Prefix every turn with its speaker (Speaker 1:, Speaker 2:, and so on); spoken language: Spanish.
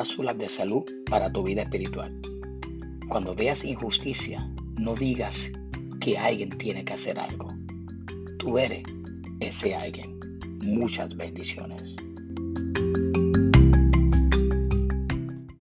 Speaker 1: cápsulas de salud para tu vida espiritual. Cuando veas injusticia, no digas que alguien tiene que hacer algo. Tú eres ese alguien. Muchas bendiciones.